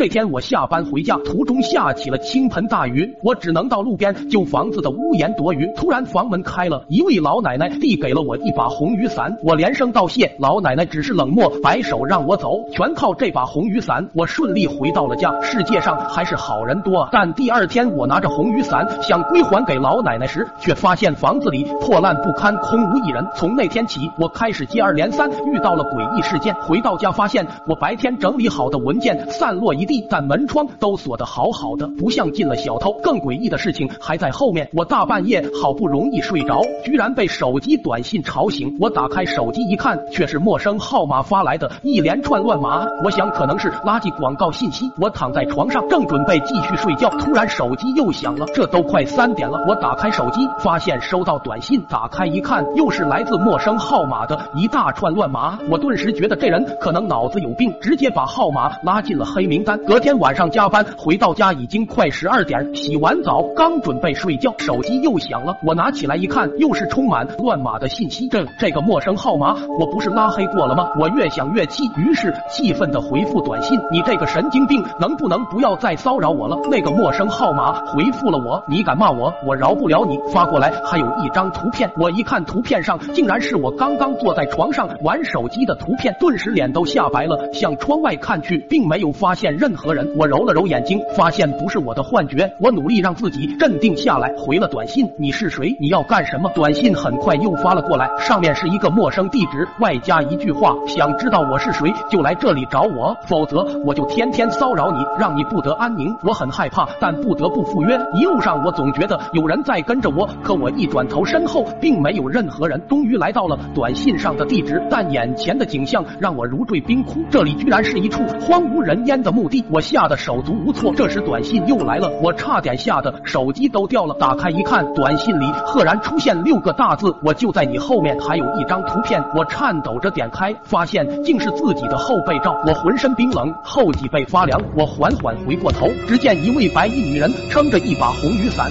这天我下班回家途中下起了倾盆大雨，我只能到路边旧房子的屋檐躲雨。突然房门开了，一位老奶奶递给了我一把红雨伞，我连声道谢，老奶奶只是冷漠摆手让我走。全靠这把红雨伞，我顺利回到了家。世界上还是好人多啊。但第二天我拿着红雨伞想归还给老奶奶时，却发现房子里破烂不堪，空无一人。从那天起，我开始接二连三遇到了诡异事件。回到家发现我白天整理好的文件散落一。但门窗都锁得好好的，不像进了小偷。更诡异的事情还在后面。我大半夜好不容易睡着，居然被手机短信吵醒。我打开手机一看，却是陌生号码发来的一连串乱码。我想可能是垃圾广告信息。我躺在床上，正准备继续睡觉，突然手机又响了。这都快三点了，我打开手机，发现收到短信。打开一看，又是来自陌生号码的一大串乱码。我顿时觉得这人可能脑子有病，直接把号码拉进了黑名单。隔天晚上加班回到家已经快十二点，洗完澡刚准备睡觉，手机又响了。我拿起来一看，又是充满乱码的信息。这这个陌生号码，我不是拉黑过了吗？我越想越气，于是气愤的回复短信：“你这个神经病，能不能不要再骚扰我了？”那个陌生号码回复了我：“你敢骂我，我饶不了你。”发过来还有一张图片，我一看图片上竟然是我刚刚坐在床上玩手机的图片，顿时脸都吓白了，向窗外看去，并没有发现任。任何人，我揉了揉眼睛，发现不是我的幻觉。我努力让自己镇定下来，回了短信：“你是谁？你要干什么？”短信很快又发了过来，上面是一个陌生地址，外加一句话：“想知道我是谁，就来这里找我，否则我就天天骚扰你，让你不得安宁。”我很害怕，但不得不赴约。一路上我总觉得有人在跟着我，可我一转头，身后并没有任何人。终于来到了短信上的地址，但眼前的景象让我如坠冰窟。这里居然是一处荒无人烟的墓地。我吓得手足无措。这时短信又来了，我差点吓得手机都掉了。打开一看，短信里赫然出现六个大字：“我就在你后面。”还有一张图片。我颤抖着点开，发现竟是自己的后背照。我浑身冰冷，后脊背发凉。我缓缓回过头，只见一位白衣女人撑着一把红雨伞。